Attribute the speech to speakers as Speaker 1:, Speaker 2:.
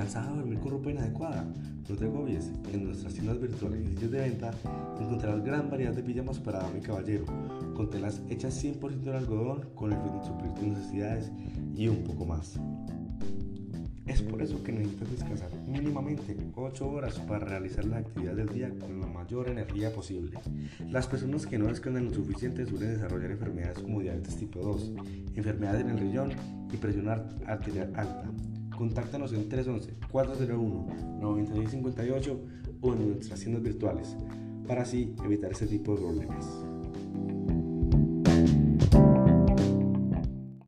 Speaker 1: adecuada. No te agobies, en nuestras tiendas virtuales y sitios de venta encontrarás gran variedad de pijamas para dama y caballero, con telas hechas 100% de algodón, con el fin de suplir tus necesidades y un poco más. Es por eso que necesitas descansar mínimamente 8 horas para realizar las actividades del día con la mayor energía posible. Las personas que no descansan lo suficiente suelen desarrollar enfermedades como diabetes tipo 2, enfermedades en el riñón y presión arterial alta. Contáctanos en 311-401-9658 o en nuestras tiendas virtuales para así evitar ese tipo de problemas.